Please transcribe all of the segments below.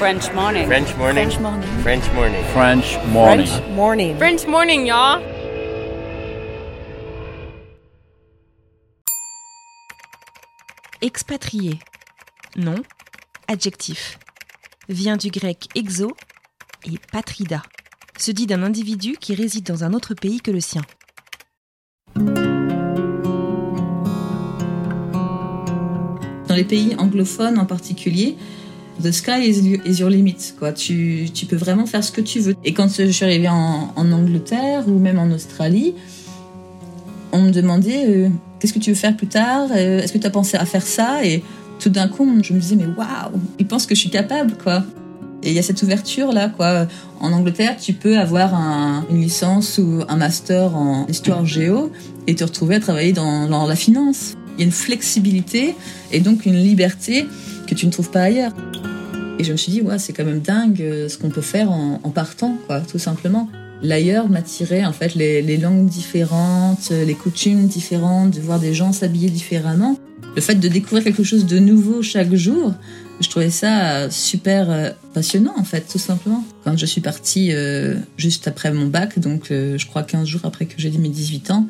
French morning. French morning. French morning. French morning. French morning. French morning. French morning, y'all. Expatrié. Nom. Adjectif. Vient du grec exo et patrida. Se dit d'un individu qui réside dans un autre pays que le sien. Dans les pays anglophones en particulier, the sky is, your limit. Quoi. Tu, tu, peux vraiment faire ce que tu veux. Et quand je suis arrivée en, Angleterre ou même en Australie, on me demandait euh, qu'est-ce que tu veux faire plus tard? Euh, Est-ce que tu as pensé à faire ça? Et tout d'un coup, je me disais mais waouh, ils pensent que je suis capable, quoi. Et il y a cette ouverture là, quoi. En Angleterre, tu peux avoir un, une licence ou un master en histoire géo et te retrouver à travailler dans la finance. Il y a une flexibilité et donc une liberté que tu ne trouves pas ailleurs. Et je me suis dit, ouais, c'est quand même dingue euh, ce qu'on peut faire en, partant, quoi, tout simplement. L'ailleurs m'attirait en fait les, langues différentes, les coutumes différentes, de voir des gens s'habiller différemment. Le fait de découvrir quelque chose de nouveau chaque jour, je trouvais ça super euh, passionnant en fait, tout simplement. Quand je suis partie euh, juste après mon bac, donc euh, je crois 15 jours après que j'ai dit mes 18 ans,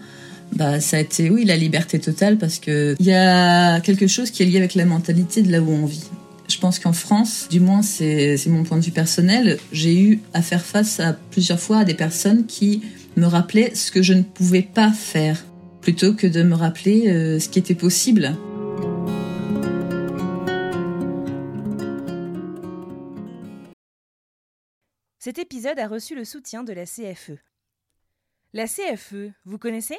bah ça a été oui la liberté totale parce que il y a quelque chose qui est lié avec la mentalité de là où on vit. Je pense qu'en France, du moins c'est mon point de vue personnel, j'ai eu à faire face à plusieurs fois à des personnes qui me rappelaient ce que je ne pouvais pas faire, plutôt que de me rappeler euh, ce qui était possible. Cet épisode a reçu le soutien de la CFE. La CFE, vous connaissez?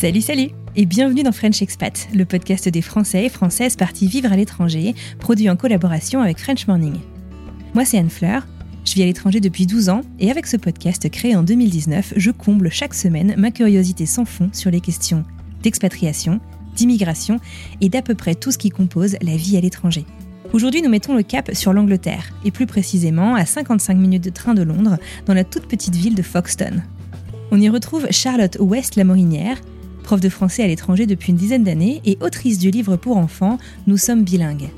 Salut, salut et bienvenue dans French Expat, le podcast des Français et Françaises partis vivre à l'étranger, produit en collaboration avec French Morning. Moi, c'est Anne Fleur, je vis à l'étranger depuis 12 ans et avec ce podcast créé en 2019, je comble chaque semaine ma curiosité sans fond sur les questions d'expatriation, d'immigration et d'à peu près tout ce qui compose la vie à l'étranger. Aujourd'hui, nous mettons le cap sur l'Angleterre, et plus précisément à 55 minutes de train de Londres, dans la toute petite ville de Foxton. On y retrouve Charlotte West la Morinière, prof de français à l'étranger depuis une dizaine d'années et autrice du livre pour enfants Nous sommes bilingues.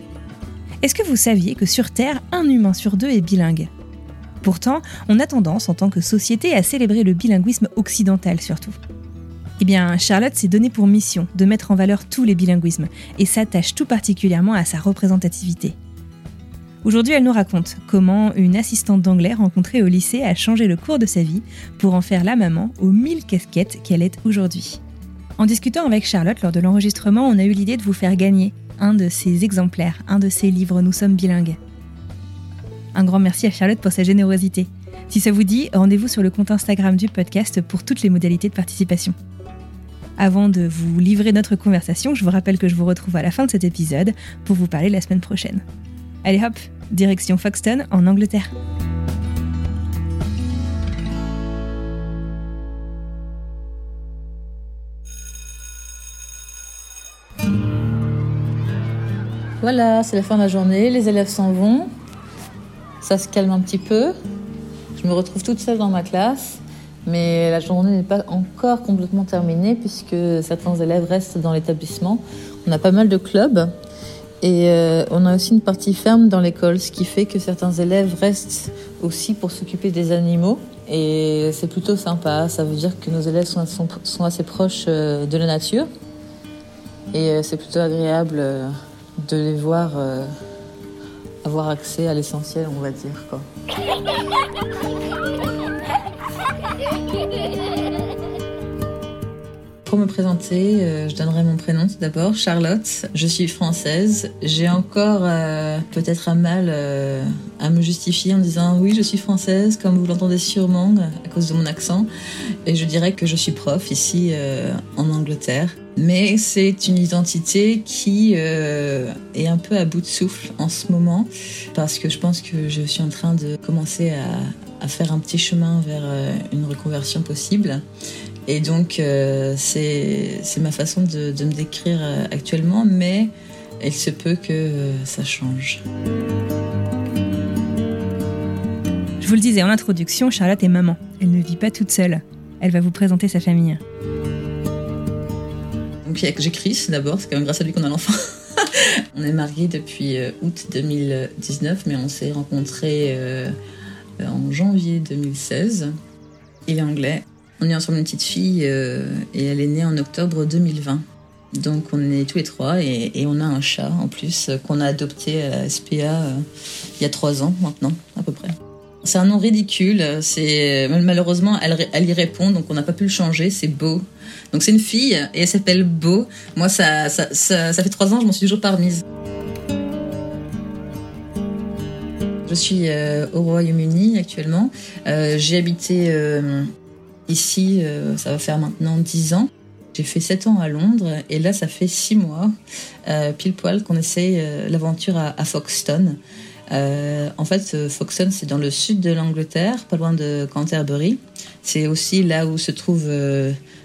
Est-ce que vous saviez que sur Terre, un humain sur deux est bilingue? Pourtant, on a tendance en tant que société à célébrer le bilinguisme occidental surtout. Eh bien, Charlotte s'est donné pour mission de mettre en valeur tous les bilinguismes et s'attache tout particulièrement à sa représentativité. Aujourd'hui, elle nous raconte comment une assistante d'anglais rencontrée au lycée a changé le cours de sa vie pour en faire la maman aux mille casquettes qu'elle est aujourd'hui. En discutant avec Charlotte lors de l'enregistrement, on a eu l'idée de vous faire gagner un de ses exemplaires, un de ses livres Nous sommes bilingues. Un grand merci à Charlotte pour sa générosité. Si ça vous dit, rendez-vous sur le compte Instagram du podcast pour toutes les modalités de participation. Avant de vous livrer notre conversation, je vous rappelle que je vous retrouve à la fin de cet épisode pour vous parler la semaine prochaine. Allez hop, direction Foxton en Angleterre. Voilà, c'est la fin de la journée, les élèves s'en vont, ça se calme un petit peu. Je me retrouve toute seule dans ma classe, mais la journée n'est pas encore complètement terminée puisque certains élèves restent dans l'établissement. On a pas mal de clubs et euh, on a aussi une partie ferme dans l'école, ce qui fait que certains élèves restent aussi pour s'occuper des animaux. Et c'est plutôt sympa, ça veut dire que nos élèves sont, assez proches euh, de la nature. Et euh, c'est plutôt agréable de les voir avoir accès à l'essentiel, on va dire. Quoi. Pour me présenter, euh, je donnerai mon prénom tout d'abord, Charlotte. Je suis française. J'ai encore euh, peut-être un mal euh, à me justifier en disant oui, je suis française, comme vous l'entendez sûrement à cause de mon accent. Et je dirais que je suis prof ici en Angleterre. Mais c'est une identité qui est un peu à bout de souffle en ce moment parce que je pense que je suis en train de commencer à, à faire un petit chemin vers une reconversion possible. Et donc, euh, c'est ma façon de, me décrire euh, actuellement, mais il se peut que euh, ça change. Je vous le disais en introduction, Charlotte est maman. Elle ne vit pas toute seule. Elle va vous présenter sa famille. Donc, j'ai Chris d'abord, c'est quand même grâce à lui qu'on a l'enfant. on est mariés depuis août 2019, mais on s'est rencontrés en janvier 2016. Il est anglais on est ensemble une petite fille euh, et elle est née en octobre 2020. Donc on est tous les trois et, on a un chat en plus euh, qu'on a adopté à SPA euh, il y a trois ans maintenant à peu près. C'est un nom ridicule, c'est malheureusement elle, y répond donc on n'a pas pu le changer, c'est Beau. Donc c'est une fille et elle s'appelle Beau. Moi ça ça, ça, fait trois ans, je m'en suis toujours pas remise. Je suis au Royaume-Uni actuellement. J'ai habité Ici, euh, ça va faire maintenant 10 ans. J'ai fait 7 ans à Londres et là, ça fait 6 mois, euh, pile poil, qu'on essaye euh, l'aventure à, Foxton. en fait, Foxton, c'est dans le sud de l'Angleterre, pas loin de Canterbury. C'est aussi là où se trouve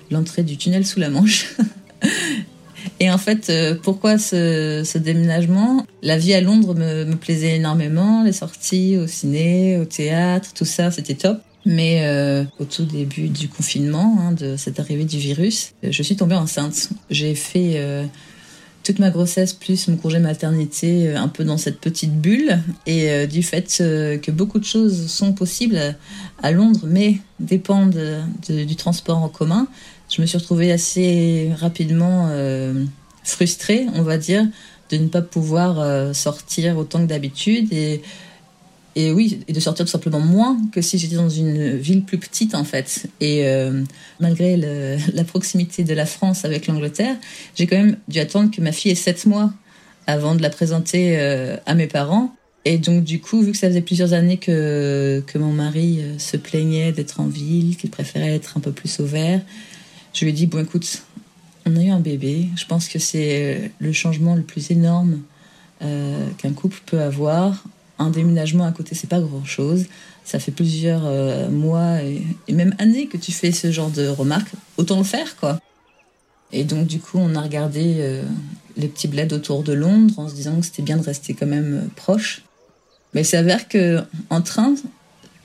l'entrée du tunnel sous la Manche. Et en fait, pourquoi ce, déménagement? La vie à Londres me, me, plaisait énormément, les sorties au ciné, au théâtre, tout ça, c'était top. Mais euh, au tout début du confinement, hein, de cette arrivée du virus, je suis tombée enceinte. J'ai fait euh, toute ma grossesse plus mon congé maternité euh, un peu dans cette petite bulle. Et du fait que beaucoup de choses sont possibles à Londres, mais dépendent du transport en commun, je me suis retrouvée assez rapidement frustrée, on va dire, de ne pas pouvoir sortir autant que d'habitude. Et et oui, et de sortir tout simplement moins que si j'étais dans une ville plus petite en fait. Et euh, malgré la proximité de la France avec l'Angleterre, j'ai quand même dû attendre que ma fille ait 7 mois avant de la présenter euh, à mes parents. Et donc du coup, vu que ça faisait plusieurs années que, que mon mari euh, se plaignait d'être en ville, qu'il préférait être un peu plus au vert, je lui ai dit, bon écoute, on a eu un bébé, je pense que c'est le changement le plus énorme qu'un couple peut avoir un déménagement à côté, c'est pas grand chose. Ça fait plusieurs euh, mois et, même années que tu fais ce genre de remarques. Autant le faire, quoi. Et donc, du coup, on a regardé euh, les petits bleds autour de Londres en se disant que c'était bien de rester quand même euh, proche. Mais il s'avère que en train,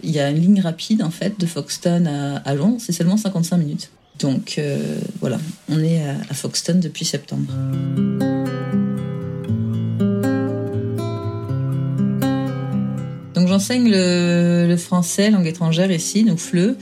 il y a une ligne rapide en fait de Folkestone à, Londres, c'est seulement 55 minutes. Donc voilà, on est à, Folkestone depuis septembre. J'enseigne le, français, langue étrangère ici, donc FLE,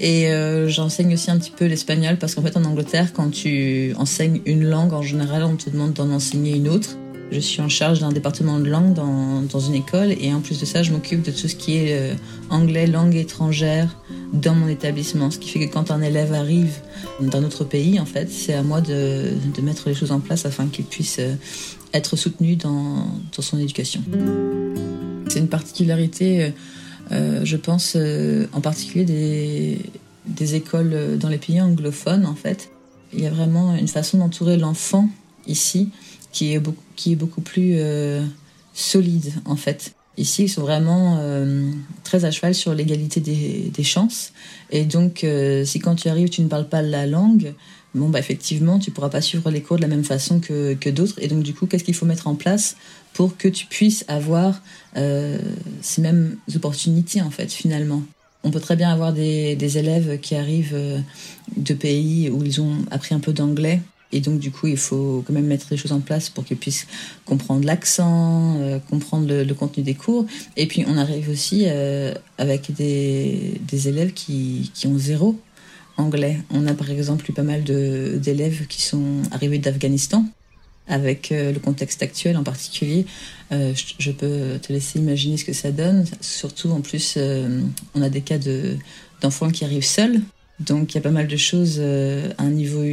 et euh, j'enseigne aussi un petit peu l'espagnol parce qu'en fait en Angleterre, quand tu enseignes une langue, en général, on te demande d'en enseigner une autre. Je suis en charge d'un département de langue dans, une école et en plus de ça, je m'occupe de tout ce qui est euh, anglais, langue étrangère dans mon établissement. Ce qui fait que quand un élève arrive d'un autre pays, en fait, c'est à moi de, de, mettre les choses en place afin qu'il puisse euh, être soutenu dans, dans son éducation. C'est une particularité, euh, euh, je pense, euh, en particulier des, des, écoles dans les pays anglophones, en fait. Il y a vraiment une façon d'entourer l'enfant ici qui est beaucoup, qui est beaucoup plus solide, en fait. Ici, ils sont vraiment très à cheval sur l'égalité des, des, chances. Et donc, si quand tu arrives, tu ne parles pas la langue, bon, bah, effectivement, tu pourras pas suivre les cours de la même façon que, que d'autres. Et donc, du coup, qu'est-ce qu'il faut mettre en place pour que tu puisses avoir euh, ces mêmes opportunités, en fait, finalement? On peut très bien avoir des, des élèves qui arrivent euh, de pays où ils ont appris un peu d'anglais. Et donc, du coup, il faut quand même mettre les choses en place pour qu'ils puissent comprendre l'accent, euh, comprendre le, contenu des cours. Et puis, on arrive aussi avec des, des élèves qui, qui ont zéro anglais. On a par exemple eu pas mal d'élèves qui sont arrivés d'Afghanistan avec le contexte actuel en particulier. je, peux te laisser imaginer ce que ça donne. Surtout, en plus, on a des cas d'enfants qui arrivent seuls. Donc, il y a pas mal de choses à un niveau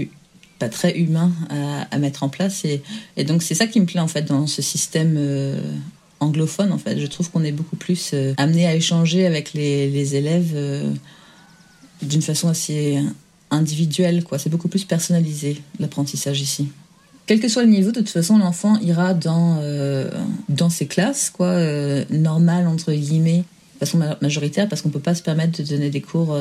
pas très humain à, mettre en place. Et, donc, c'est ça qui me plaît, en fait, dans ce système anglophone en fait. Je trouve qu'on est beaucoup plus euh, amené à échanger avec les, élèves euh, d'une façon assez individuelle quoi. C'est beaucoup plus personnalisé l'apprentissage ici. Quel que soit le niveau, de toute façon, l'enfant ira dans, euh, dans ses classes, quoi, normales, entre guillemets, de façon majoritaire, parce qu'on peut pas se permettre de donner des cours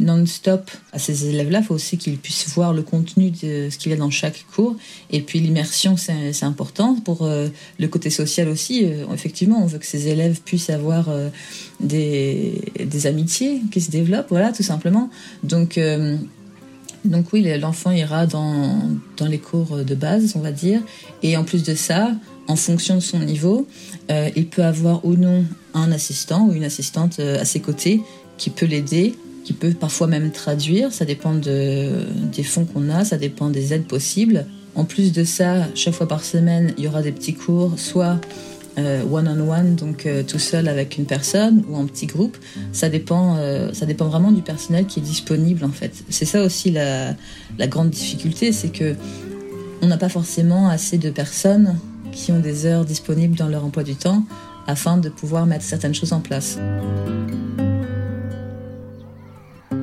non-stop à ces élèves-là. Il faut aussi qu'ils puissent voir le contenu de ce qu'il y a dans chaque cours. Et puis l'immersion, c'est important. Pour euh, le côté social aussi, euh, effectivement, on veut que ces élèves puissent avoir euh, des, des, amitiés qui se développent, voilà, tout simplement. Donc, donc oui, l'enfant ira dans, dans les cours de base, on va dire. Et en plus de ça, en fonction de son niveau, il peut avoir ou non un assistant ou une assistante à ses côtés qui peut l'aider qui peut parfois même traduire. Ça dépend de, des fonds qu'on a, ça dépend des aides possibles. En plus de ça, chaque fois par semaine, il y aura des petits cours, soit euh, one-on-one, donc euh, tout seul avec une personne, ou en petit groupe. Ça dépend, euh, ça dépend vraiment du personnel qui est disponible en fait. C'est ça aussi la, la grande difficulté, c'est que on n'a pas forcément assez de personnes qui ont des heures disponibles dans leur emploi du temps afin de pouvoir mettre certaines choses en place.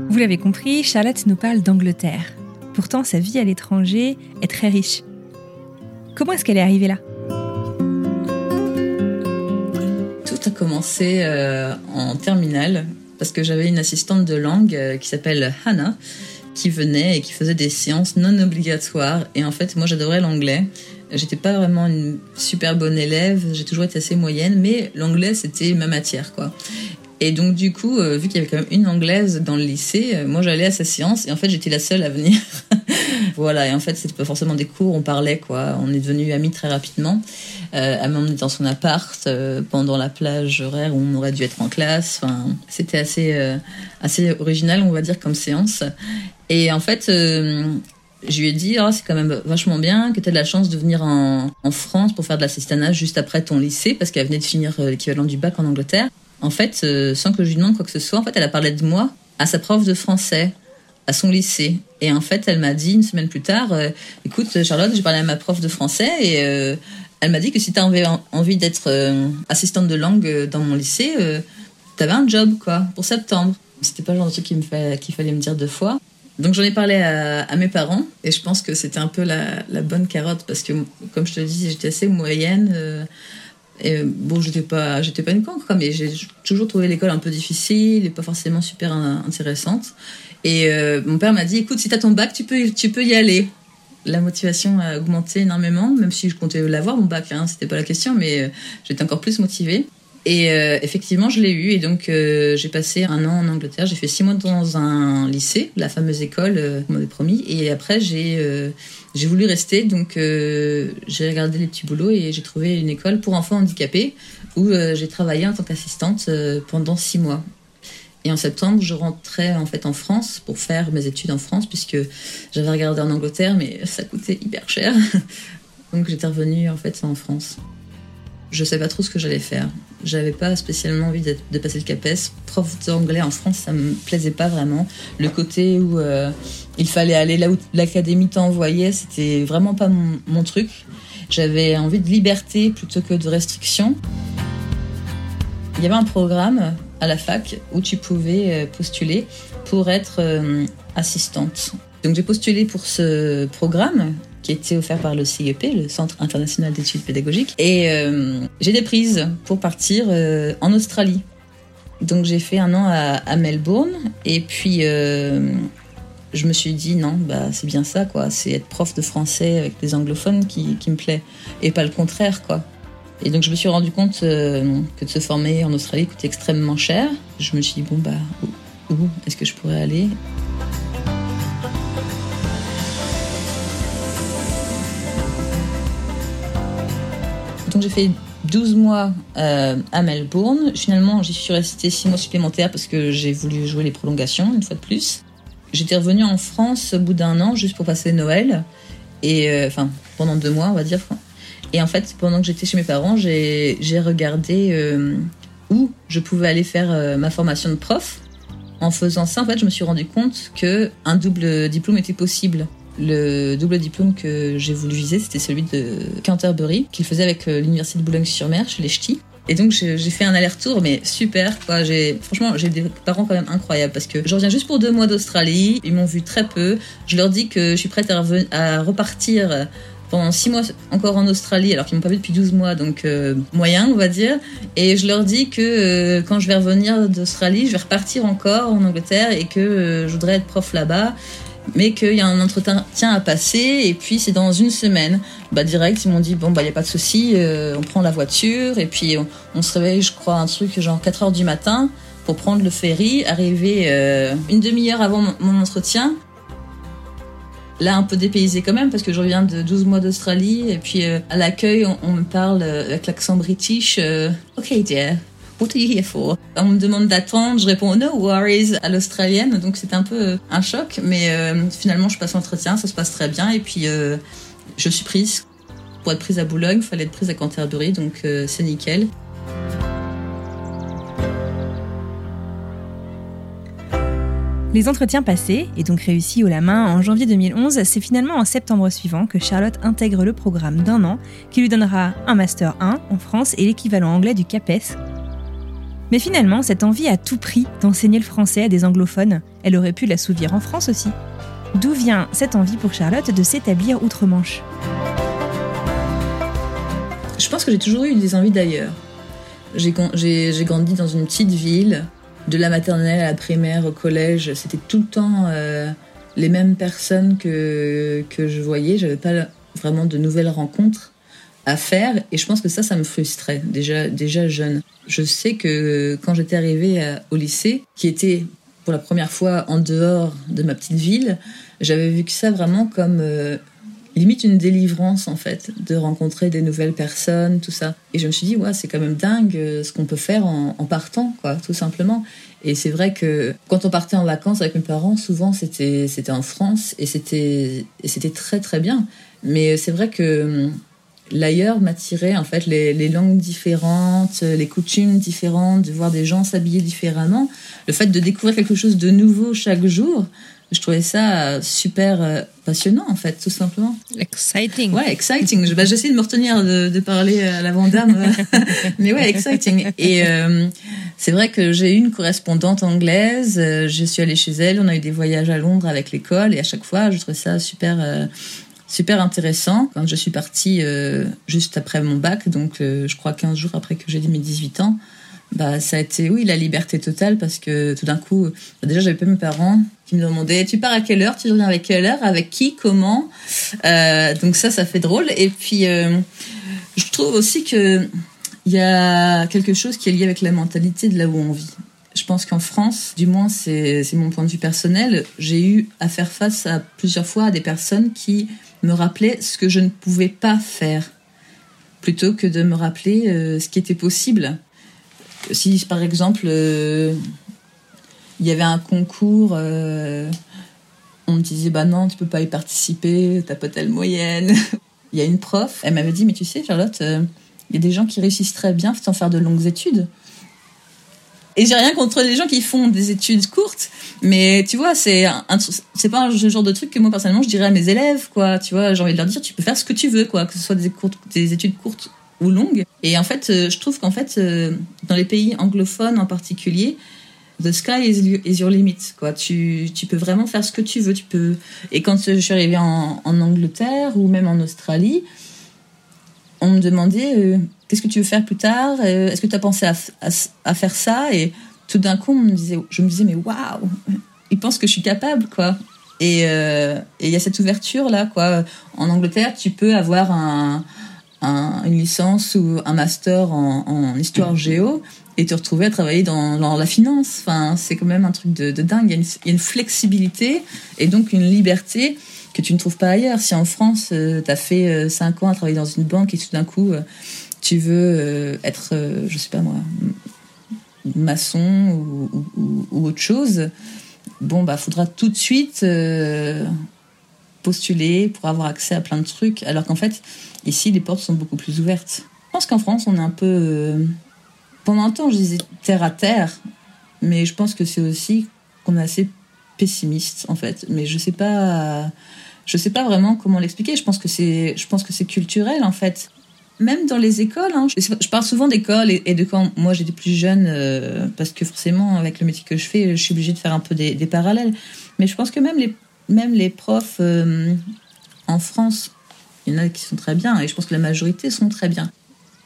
Vous l'avez compris, Charlotte nous parle d'Angleterre. Pourtant, sa vie à l'étranger est très riche. Comment est-ce qu'elle est arrivée là? Tout a commencé euh, en terminale parce que j'avais une assistante de langue euh, qui s'appelle Hannah qui venait et qui faisait des séances non obligatoires. Et en fait, moi, j'adorais l'anglais. J'étais pas vraiment une super bonne élève, j'ai toujours été assez moyenne, mais l'anglais c'était ma matière quoi. Et donc, du coup, euh, vu qu'il y avait quand même une anglaise dans le lycée, euh, moi j'allais à sa séance et en fait j'étais la seule à venir. voilà, et en fait c'était pas forcément des cours, on parlait quoi. On est devenus amis très rapidement. Euh, elle m'a dans son appart euh, pendant la plage horaire où on aurait dû être en classe. Enfin, c'était assez, assez original, on va dire, comme séance. Et en fait, je lui ai dit, oh, c'est quand même vachement bien que tu de la chance de venir en, en France pour faire de l'assistanat juste après ton lycée, parce qu'elle venait de finir l'équivalent du bac en Angleterre en fait, euh, sans que je lui demande quoi que ce soit, en fait, elle a parlé de moi à sa prof de français, à son lycée. Et en fait, elle m'a dit une semaine plus tard, euh, écoute, Charlotte, j'ai parlé à ma prof de français et euh, elle m'a dit que si tu avais envie d'être assistante de langue dans mon lycée, tu avais un job, quoi, pour septembre. C'était pas le genre de truc qu'il fallait me dire deux fois. Donc j'en ai parlé à, mes parents et je pense que c'était un peu la, la, bonne carotte parce que, comme je te dis, j'étais assez moyenne. Et bon, j'étais pas, j'étais pas une cancre, mais j'ai toujours trouvé l'école un peu difficile et pas forcément super intéressante. Et euh, mon père m'a dit, écoute, si t'as ton bac, tu peux, tu peux y aller. La motivation a augmenté énormément, même si je comptais l'avoir mon bac, hein, c'était pas la question, mais euh, j'étais encore plus motivée. Et euh, effectivement, je l'ai eu. Et donc, j'ai passé un an en Angleterre. J'ai fait six mois dans un lycée, la fameuse école qu'on m'avait promis. Et après, j'ai j'ai voulu rester, donc euh, j'ai regardé les petits boulots et j'ai trouvé une école pour enfants handicapés où euh, j'ai travaillé en tant qu'assistante euh, pendant six mois. Et en septembre, je rentrais en fait en France pour faire mes études en France puisque j'avais regardé en Angleterre, mais ça coûtait hyper cher. donc j'étais revenue en fait en France je savais pas trop ce que j'allais faire. J'avais pas spécialement envie de, passer le CAPES. Prof d'anglais en France, ça me plaisait pas vraiment. Le côté où euh, il fallait aller là où l'académie t'envoyait, c'était vraiment pas mon, truc. J'avais envie de liberté plutôt que de restriction. Il y avait un programme à la fac où tu pouvais euh, postuler pour être euh, assistante. Donc j'ai postulé pour ce programme qui était offert par le CIEP, le Centre international d'études pédagogiques. Et euh, j'ai des prises pour partir euh, en Australie. Donc j'ai fait un an à, Melbourne et puis euh, je me suis dit non, bah c'est bien ça quoi, c'est être prof de français avec des anglophones qui, qui, me plaît et pas le contraire quoi. Et donc je me suis rendu compte que de se former en Australie coûtait extrêmement cher. Je me suis dit bon bah où est-ce que je pourrais aller? J'ai fait 12 mois euh, à Melbourne. Finalement, j'y suis restée 6 mois supplémentaires parce que j'ai voulu jouer les prolongations une fois de plus. J'étais revenue en France au bout d'un an juste pour passer Noël. Et enfin, pendant deux mois, on va dire. Et en fait, pendant que j'étais chez mes parents, j'ai regardé où je pouvais aller faire ma formation de prof. En faisant ça, en fait, je me suis rendu compte que un double diplôme était possible. Le double diplôme que j'ai voulu viser, c'était celui de Canterbury, qu'il faisait avec l'université de Boulogne-sur-Mer, chez les Ch'tis. Et donc j'ai fait un aller-retour, mais super. Franchement, j'ai des parents quand même incroyables parce que je reviens juste pour deux mois d'Australie. Ils m'ont vu très peu. Je leur dis que je suis prête à, repartir pendant six mois encore en Australie, alors qu'ils m'ont pas vu depuis 12 mois, donc euh, moyen, on va dire. Et je leur dis que euh, quand je vais revenir d'Australie, je vais repartir encore en Angleterre et que euh, je voudrais être prof là-bas mais qu'il y a un entretien à passer et puis c'est dans une semaine. Bah direct, ils m'ont dit bon bah il y a pas de souci, euh, on prend la voiture et puis on, se réveille, je crois un truc genre 4 heures du matin pour prendre le ferry, arriver euh, une demi-heure avant mon, entretien. Là, un peu dépaysé quand même, parce que je reviens de 12 mois d'Australie, et puis euh, à l'accueil, on, me parle avec l'accent british. ok, dear, What are you here for? On me demande d'attendre, je réponds no worries à l'australienne, donc c'est un peu euh, un choc, mais euh, finalement je passe l'entretien, ça se passe très bien, et puis euh, je suis prise. Pour être prise à Boulogne, il fallait être prise à Canterbury, donc c'est nickel. Les entretiens passés, et donc réussis haut la main en janvier 2011, c'est finalement en septembre suivant que Charlotte intègre le programme d'un an qui lui donnera un Master 1 en France et l'équivalent anglais du CAPES, mais finalement, cette envie à tout prix d'enseigner le français à des anglophones, elle aurait pu l'assouvir en France aussi. D'où vient cette envie pour Charlotte de s'établir outre-Manche? Je pense que j'ai toujours eu des envies d'ailleurs. J'ai grandi dans une petite ville, de la maternelle à la primaire, au collège, c'était tout le temps euh, les mêmes personnes que, que je voyais. J'avais pas vraiment de nouvelles rencontres à faire et je pense que ça, ça me frustrait déjà, déjà jeune. Je sais que quand j'étais arrivée au lycée, qui était pour la première fois en dehors de ma petite ville, j'avais vu que ça vraiment comme euh, limite une délivrance en fait, de rencontrer des nouvelles personnes, tout ça. Et je me suis dit, ouais, c'est quand même dingue euh, ce qu'on peut faire en, partant, quoi, tout simplement. Et c'est vrai que quand on partait en vacances avec mes parents, souvent c'était c'était en France et c'était c'était très très bien. Mais c'est vrai que hum, l'ailleurs m'attirait en fait les, langues différentes, les coutumes différentes, de voir des gens s'habiller différemment, le fait de découvrir quelque chose de nouveau chaque jour. Je trouvais ça super euh, passionnant en fait, tout simplement. Exciting. Ouais, exciting. Bah, j'essaie de me retenir de, parler à la Vandame, mais ouais, exciting. Et euh, c'est vrai que j'ai eu une correspondante anglaise. Euh, je suis allée chez elle. On a eu des voyages à Londres avec l'école et à chaque fois, je trouvais ça super super intéressant. Quand je suis partie euh, juste après mon bac, donc euh, je crois 15 jours après que j'ai mes 18 ans, bah ça a été oui la liberté totale parce que tout d'un coup bah, déjà j'avais pas mes parents qui me demandaient tu pars à quelle heure? Tu reviens avec quelle heure? Avec qui? Comment? Euh, donc ça ça fait drôle. Et puis je trouve aussi que il y a quelque chose qui est lié avec la mentalité de là où on vit. Je pense qu'en France, du moins c'est mon point de vue personnel, j'ai eu à faire face à plusieurs fois à des personnes qui me rappeler ce que je ne pouvais pas faire, plutôt que de me rappeler euh, ce qui était possible. Si par exemple euh, il y avait un concours, euh, on me disait bah non tu peux pas y participer, t'as pas telle moyenne. il y a une prof, elle m'avait dit mais tu sais Charlotte, il y a des gens qui réussissent très bien sans faire de longues études. Et j'ai rien contre les gens qui font des études courtes, mais tu vois, c'est c'est pas le genre de truc que moi personnellement je dirais à mes élèves, quoi. Tu vois, j'ai envie de leur dire, tu peux faire ce que tu veux, quoi, que ce soit des, des études courtes ou longues. Et en fait, euh, je trouve qu'en fait, euh, dans les pays anglophones en particulier, the sky is, your limit, quoi. Tu, tu peux vraiment faire ce que tu veux. Tu peux. Et quand je suis arrivée en, en Angleterre ou même en Australie, on me demandait euh, qu'est-ce que tu veux faire plus tard? Euh, Est-ce que tu as pensé à, faire ça? Et tout d'un coup, je me disais, mais waouh Ils pensent que je suis capable, quoi. Euh, et il y a cette ouverture-là, quoi. En Angleterre, tu peux avoir un, une licence ou un master en, histoire géo et te retrouver à travailler dans, la finance. Enfin, c'est quand même un truc de, dingue. Il y, a une, flexibilité et donc une liberté que tu ne trouves pas ailleurs. Si en France, euh, tu as fait 5 ans à travailler dans une banque et tout d'un coup, tu veux euh, être, euh, je sais pas moi, maçon ou, autre chose, bon, bah, faudra tout de suite euh, postuler, pour avoir accès à plein de trucs, alors qu'en fait, ici, les portes sont beaucoup plus ouvertes. Je pense qu'en France, on est un peu... Pendant un temps, je disais terre à terre, mais je pense que c'est aussi qu'on est assez pessimiste, en fait. Mais je sais pas... Je sais pas vraiment comment l'expliquer. Je pense que c'est culturel, en fait même dans les écoles, hein, je, parle souvent d'école et, de quand moi j'étais plus jeune, euh, parce que forcément avec le métier que je fais, je suis obligée de faire un peu des, parallèles. Mais je pense que même les, même les profs euh, en France, il y en a qui sont très bien, et je pense que la majorité sont très bien.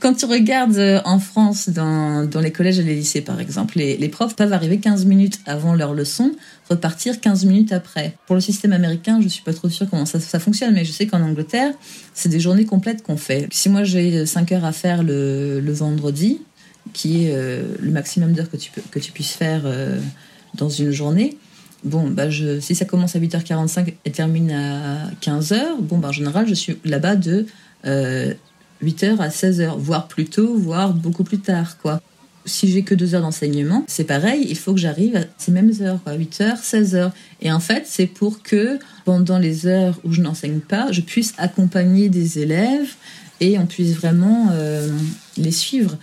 Quand tu regardes euh, en France, dans, les collèges et les lycées par exemple, les, profs peuvent arriver 15 minutes avant leur leçon, repartir 15 minutes après. Pour le système américain, je suis pas trop sûre comment ça, fonctionne, mais je sais qu'en Angleterre, c'est des journées complètes qu'on fait. Si moi j'ai 5 heures à faire le, vendredi, qui est euh, le maximum d'heures que tu, puisses faire euh, dans une journée, Bon, bah si ça commence à 8h45 et termine à 15h, bon, bah en général, je suis là-bas de 8h à 16h, voire plus tôt, voire beaucoup plus tard, quoi. Si j'ai que deux heures d'enseignement, c'est pareil, il faut que j'arrive à ces mêmes heures, 8h, 16h. Et en fait, c'est pour que pendant les heures où je n'enseigne pas, je puisse accompagner des élèves et on puisse vraiment euh, les suivre.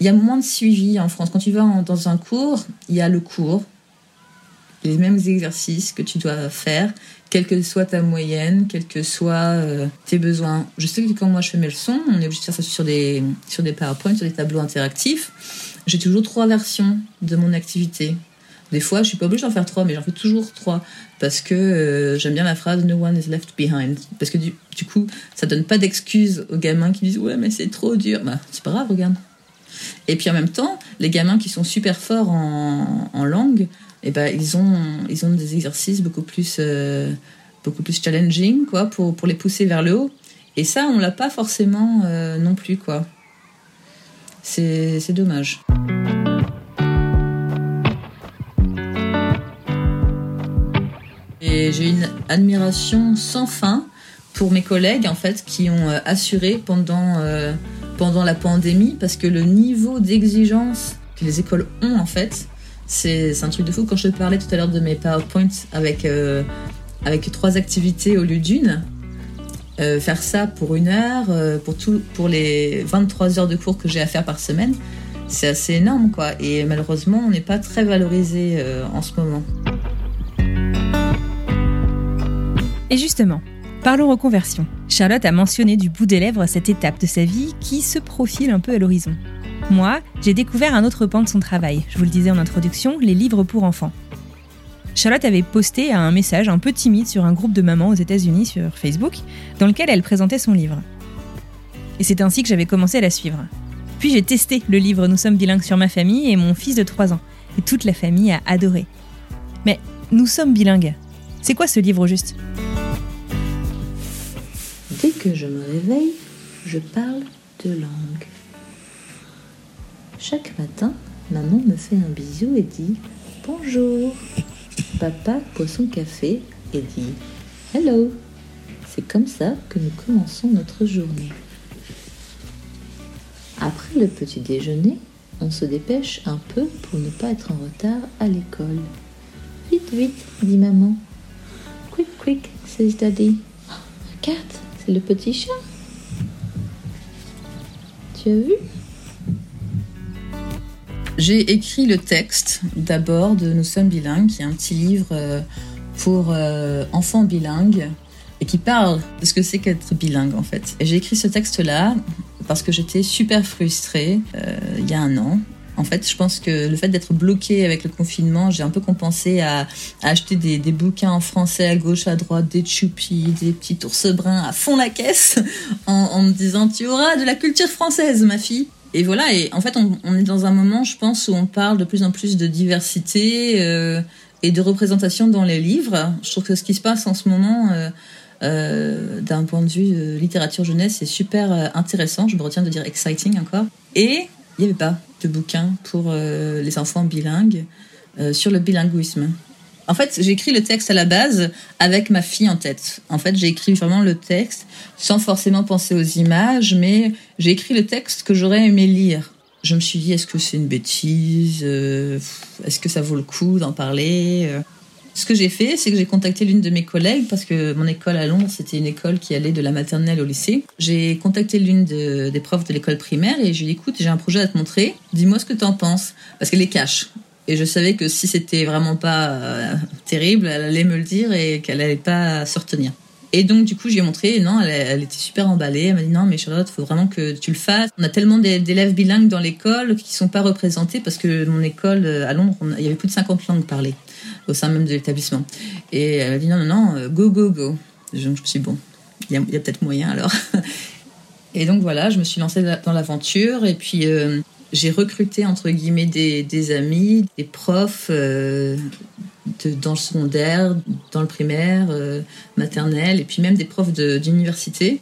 Il y a moins de suivi en France. Quand tu vas dans un cours, il y a le cours, les mêmes exercices que tu dois faire, quelle que soit ta moyenne, quels que soient euh, tes besoins. Je sais que quand moi je fais mes leçons, on est obligé de faire ça sur des, sur des PowerPoint, sur des tableaux interactifs. J'ai toujours trois versions de mon activité. Des fois, je suis pas obligée d'en faire trois, mais j'en fais toujours trois parce que euh, j'aime bien la phrase No one is left behind. Parce que du, du coup, ça donne pas d'excuses aux gamins qui disent ouais mais c'est trop dur. Bah c'est pas grave, regarde. Et puis en même temps, les gamins qui sont super forts en, en langue, et eh ben, ils, ont, ils ont des exercices beaucoup plus, euh, beaucoup plus challenging quoi, pour, pour les pousser vers le haut. Et ça, on l'a pas forcément euh, non plus. quoi. C'est dommage. Et j'ai une admiration sans fin pour mes collègues en fait qui ont euh, assuré pendant, pendant la pandémie parce que le niveau d'exigence que les écoles ont en fait c'est un truc de fou. Quand je te parlais tout à l'heure de mes PowerPoints avec, euh, trois activités au lieu d'une, euh, faire ça pour une heure, euh, pour, tout, pour les 23 heures de cours que j'ai à faire par semaine, c'est assez énorme. quoi. Et malheureusement, on n'est pas très valorisé en ce moment. Et justement, parlons reconversion. Charlotte a mentionné du bout des lèvres cette étape de sa vie qui se profile un peu à l'horizon. Moi, j'ai découvert un autre pan de son travail. Je vous le disais en introduction, les livres pour enfants. Charlotte avait posté un message un peu timide sur un groupe de mamans aux États-Unis sur Facebook, dans lequel elle présentait son livre. Et c'est ainsi que j'avais commencé à la suivre. Puis j'ai testé le livre Nous sommes bilingues sur ma famille et mon fils de 3 ans. Et toute la famille a adoré. Mais Nous sommes bilingues. C'est quoi ce livre juste? Que je me réveille, je parle de langue. Chaque matin, maman me fait un bisou et dit Bonjour. Papa boit son café et dit Hello. C'est comme ça que nous commençons notre journée. Après le petit déjeuner, on se dépêche un peu pour ne pas être en retard à l'école. Vite, vite, dit maman. Quick, quick, says daddy. Oh, regarde, c'est le petit chat. Tu as vu? J'ai écrit le texte d'abord de Nous sommes bilingues, qui est un petit livre euh, pour euh, enfants bilingues et qui parle de ce que c'est qu'être bilingue en fait. Et j'ai écrit ce texte-là parce que j'étais super frustrée euh, il y a un an. En fait, je pense que le fait d'être bloquée avec le confinement, j'ai un peu compensé à, acheter des, bouquins en français à gauche, à droite, des choupies, des petits ours bruns à fond la caisse, en, en me disant tu auras de la culture française, ma fille et voilà, et en fait, on, est dans un moment, je pense, où on parle de plus en plus de diversité euh, et de représentation dans les livres. Je trouve que ce qui se passe en ce moment, euh, euh, d'un point de vue littérature jeunesse, c'est super intéressant. Je me retiens de dire exciting encore. Et il n'y avait pas de bouquin pour les enfants bilingues sur le bilinguisme. En fait, j'ai écrit le texte à la base avec ma fille en tête. En fait, j'ai écrit vraiment le texte sans forcément penser aux images, mais j'ai écrit le texte que j'aurais aimé lire. Je me suis dit, est-ce que c'est une bêtise? Euh, Est-ce que ça vaut le coup d'en parler? Ce que j'ai fait, c'est que j'ai contacté l'une de mes collègues parce que mon école à Londres, c'était une école qui allait de la maternelle au lycée. J'ai contacté l'une des profs de l'école primaire et je lui ai dit écoute, j'ai un projet à te montrer. Dis-moi ce que tu en penses parce qu'elle les cache. Et je savais que si c'était vraiment pas euh, terrible, elle allait me le dire et qu'elle allait pas se retenir. Et donc, du coup, j'ai montré, non, elle, était super emballée. Elle m'a dit, non, mais Charlotte, faut vraiment que tu le fasses. On a tellement d'élèves bilingues dans l'école qui sont pas représentés parce que mon école euh, à Londres, il y avait plus de 50 langues parlées au sein même de l'établissement. Et elle m'a dit, non, non, non, euh, go, go, go. Je, me suis dit, bon, il y a, peut-être moyen alors. Et donc voilà, je me suis lancée dans l'aventure et puis euh, j'ai recruté entre guillemets des, amis, des profs, dans le secondaire, dans le primaire, euh, maternelle, et puis même des profs d'université.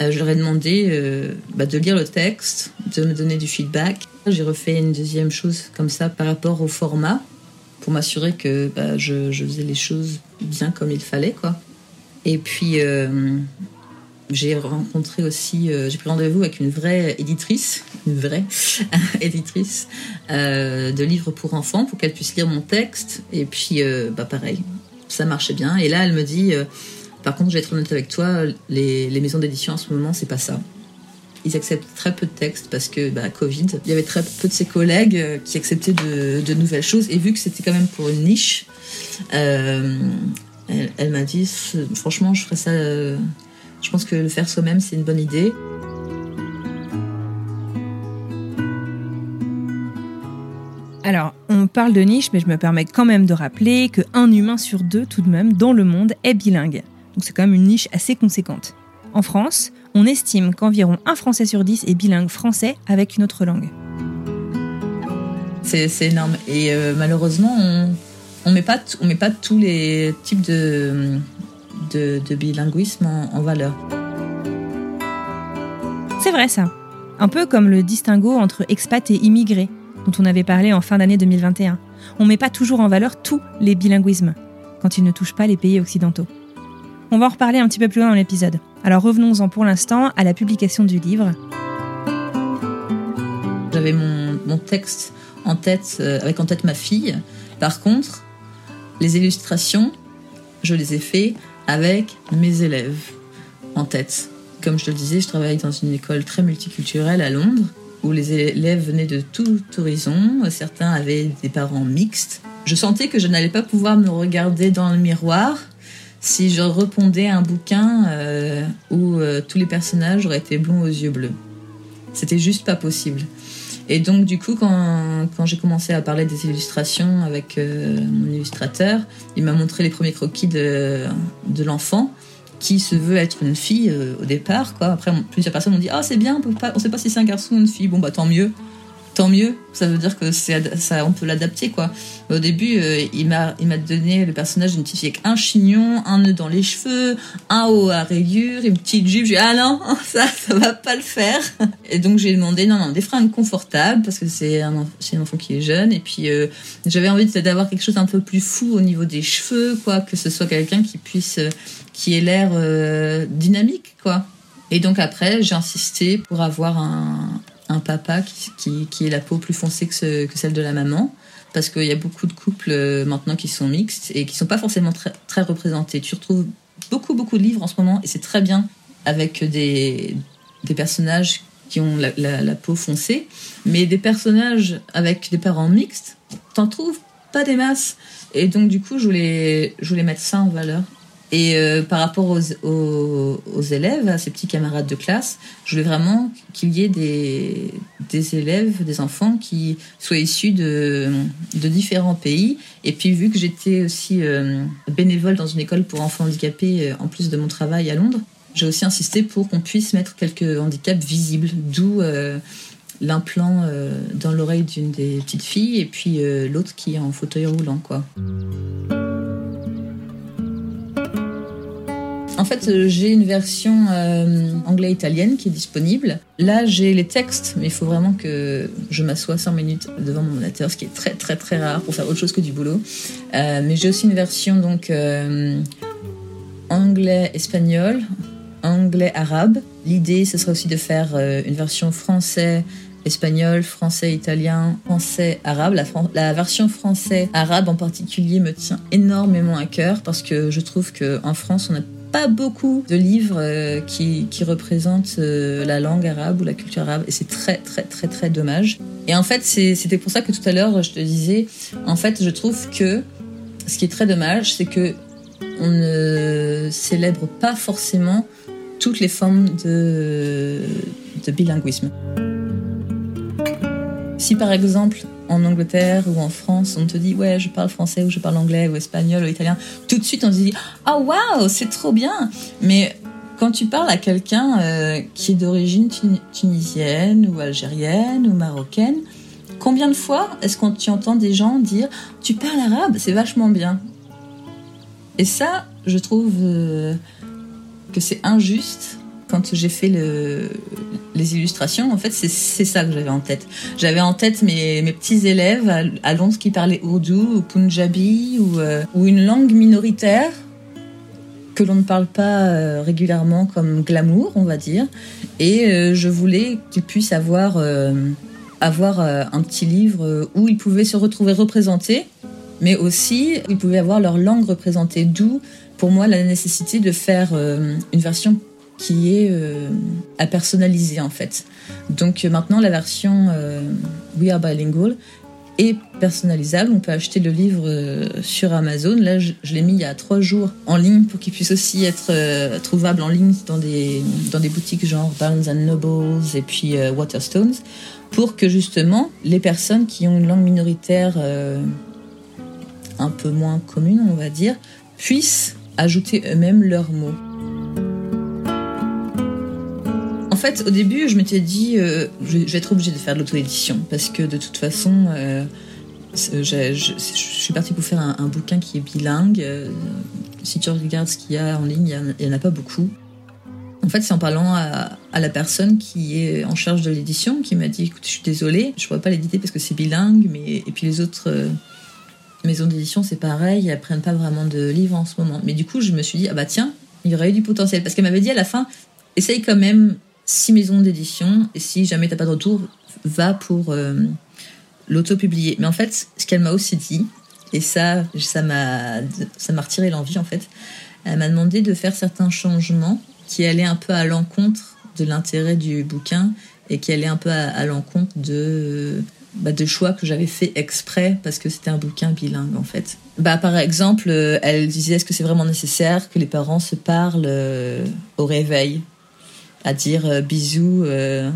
Euh, je leur ai demandé euh, bah, de lire le texte, de me donner du feedback. J'ai refait une deuxième chose comme ça par rapport au format, pour m'assurer que bah, je, faisais les choses bien comme il fallait. quoi. Et puis, j'ai rencontré aussi, euh, j'ai pris rendez-vous avec une vraie éditrice, une vraie éditrice euh, de livres pour enfants pour qu'elle puisse lire mon texte. Et puis, euh, bah pareil, ça marchait bien. Et là, elle me dit, par contre, je vais être honnête avec toi, les, les maisons d'édition en ce moment, c'est pas ça. Ils acceptent très peu de textes parce que bah, Covid. Il y avait très peu de ses collègues qui acceptaient de, nouvelles choses. Et vu que c'était quand même pour une niche, elle, elle m'a dit, franchement, je ferais ça je pense que le faire soi-même, c'est une bonne idée. Alors, on parle de niche, mais je me permets quand même de rappeler qu'un humain sur deux, tout de même, dans le monde, est bilingue. Donc c'est quand même une niche assez conséquente. En France, on estime qu'environ un Français sur dix est bilingue français avec une autre langue. C'est énorme. Et euh, malheureusement, on ne met, met, pas tous les types de, de, bilinguisme en, valeur. C'est vrai ça. Un peu comme le distinguo entre expat et immigré, dont on avait parlé en fin d'année 2021. On ne met pas toujours en valeur tous les bilinguismes, quand ils ne touchent pas les pays occidentaux. On va en reparler un petit peu plus loin dans l'épisode. Alors revenons-en pour l'instant à la publication du livre. J'avais mon, texte en tête, euh, avec en tête ma fille. Par contre, les illustrations, je les ai fait avec mes élèves en tête. Comme je te le disais, je travaille dans une école très multiculturelle à Londres où les élèves venaient de tout horizon. Certains avaient des parents mixtes. Je sentais que je n'allais pas pouvoir me regarder dans le miroir si je repondais un bouquin euh, où euh, tous les personnages auraient été blonds aux yeux bleus. C'était juste pas possible. Et donc, du coup, quand, quand j'ai commencé à parler des illustrations avec euh, mon illustrateur, il m'a montré les premiers croquis de, de l'enfant qui se veut être une fille au départ. Quoi. Après, plusieurs personnes m'ont dit Ah, c'est bien, on ne sait pas si c'est un garçon ou une fille. Bon, bah tant mieux tant mieux. Ça veut dire que ça, on peut l'adapter quoi. Au début, euh, il m'a donné le personnage d'une petite fille avec un chignon, un nœud dans les cheveux, un haut à rayures, une petite jupe. J'ai dit, ah non, ça ça va pas le faire. Et donc j'ai demandé non non des fringues confortables parce que c'est un un enfant qui est jeune et puis euh, j'avais envie d'avoir quelque chose un peu plus fou au niveau des cheveux quoi, que ce soit quelqu'un qui puisse euh, qui ait l'air dynamique quoi. Et donc après, j'ai insisté pour avoir un, un papa qui, qui, est la peau plus foncée que, que celle de la maman. Parce qu'il y a beaucoup de couples euh, maintenant qui sont mixtes et qui sont pas forcément très, très représentés. Tu retrouves beaucoup, beaucoup de livres en ce moment et c'est très bien avec des, des personnages qui ont la, la, peau foncée. Mais des personnages avec des parents mixtes, t'en trouves pas des masses. Et donc, du coup, je voulais, je voulais mettre ça en valeur. Et euh, par rapport aux, aux, élèves, à ces petits camarades de classe, je voulais vraiment qu'il y ait des, des, élèves, des enfants qui soient issus de, de différents pays. Et puis vu que j'étais aussi euh, bénévole dans une école pour enfants handicapés, euh, en plus de mon travail à Londres, j'ai aussi insisté pour qu'on puisse mettre quelques handicaps visibles, d'où l'implant dans l'oreille d'une des petites filles et puis l'autre qui est en fauteuil roulant. quoi. En fait, euh, j'ai une version euh, anglais-italienne qui est disponible. Là, j'ai les textes, mais il faut vraiment que je m'assoie 5 minutes devant mon ordinateur, ce qui est très très très rare pour faire autre chose que du boulot. Euh, mais j'ai aussi une version donc anglais-espagnol, anglais-arabe. L'idée, ce serait aussi de faire une version français espagnol, français, italien, français, arabe. La, la version français-arabe en particulier me tient énormément à cœur parce que je trouve qu'en France, on n'a pas beaucoup de livres euh, qui, qui, représentent euh, la langue arabe ou la culture arabe et c'est très très très très dommage. Et en fait, c'était pour ça que tout à l'heure je te disais, en fait, je trouve que ce qui est très dommage, c'est que on ne célèbre pas forcément toutes les formes de, de bilinguisme. Si par exemple en Angleterre ou en France on te dit ouais je parle français ou je parle anglais ou espagnol ou italien, tout de suite on te dit ah oh, waouh c'est trop bien. Mais quand tu parles à quelqu'un euh, qui est d'origine tunisienne ou algérienne ou marocaine, combien de fois est-ce qu'on tu des gens dire tu parles arabe c'est vachement bien. Et ça je trouve euh, que c'est injuste quand j'ai fait le, les illustrations, en fait, c'est ça que j'avais en tête. J'avais en tête mes, petits élèves à, Londres qui parlaient ourdou ou punjabi ou, euh, ou une langue minoritaire que l'on ne parle pas euh, régulièrement comme glamour, on va dire. Et euh, je voulais qu'ils puissent avoir, avoir un petit livre où ils pouvaient se retrouver représentés, mais aussi ils pouvaient avoir leur langue représentée. D'où, pour moi, la nécessité de faire une version qui est euh, à personnaliser en fait. Donc euh, maintenant la version euh, We Are Bilingual est personnalisable. On peut acheter le livre sur Amazon. Là, je, l'ai mis il y a trois jours en ligne pour qu'il puisse aussi être trouvable en ligne dans des, dans des boutiques genre Barnes Nobles et puis Waterstones pour que justement les personnes qui ont une langue minoritaire un peu moins commune, on va dire, puissent ajouter eux-mêmes leurs mots. Fait, au début, je m'étais dit, euh, je, vais être obligée de faire de l'auto-édition parce que de toute façon, euh, je, suis partie pour faire un, bouquin qui est bilingue. Euh, si tu regardes ce qu'il y a en ligne, il n'y en, a pas beaucoup. En fait, c'est en parlant à, la personne qui est en charge de l'édition qui m'a dit écoute, je suis désolée, je ne pourrais pas l'éditer parce que c'est bilingue, mais et puis les autres maisons d'édition, c'est pareil, elles prennent pas vraiment de livres en ce moment. Mais du coup, je me suis dit ah bah tiens, il y aurait eu du potentiel parce qu'elle m'avait dit à la fin essaye quand même six maisons d'édition et si jamais t'as pas de retour, va pour euh, l'auto-publier. Mais en fait, ce qu'elle m'a aussi dit, et ça, ça m'a, ça m'a retiré l'envie en fait, elle m'a demandé de faire certains changements qui allaient un peu à l'encontre de l'intérêt du bouquin et qui allaient un peu à, l'encontre de, bah, de choix que j'avais fait exprès parce que c'était un bouquin bilingue en fait. Bah, par exemple, elle disait est-ce que c'est vraiment nécessaire que les parents se parlent euh, au réveil? À dire euh, bisous. Euh,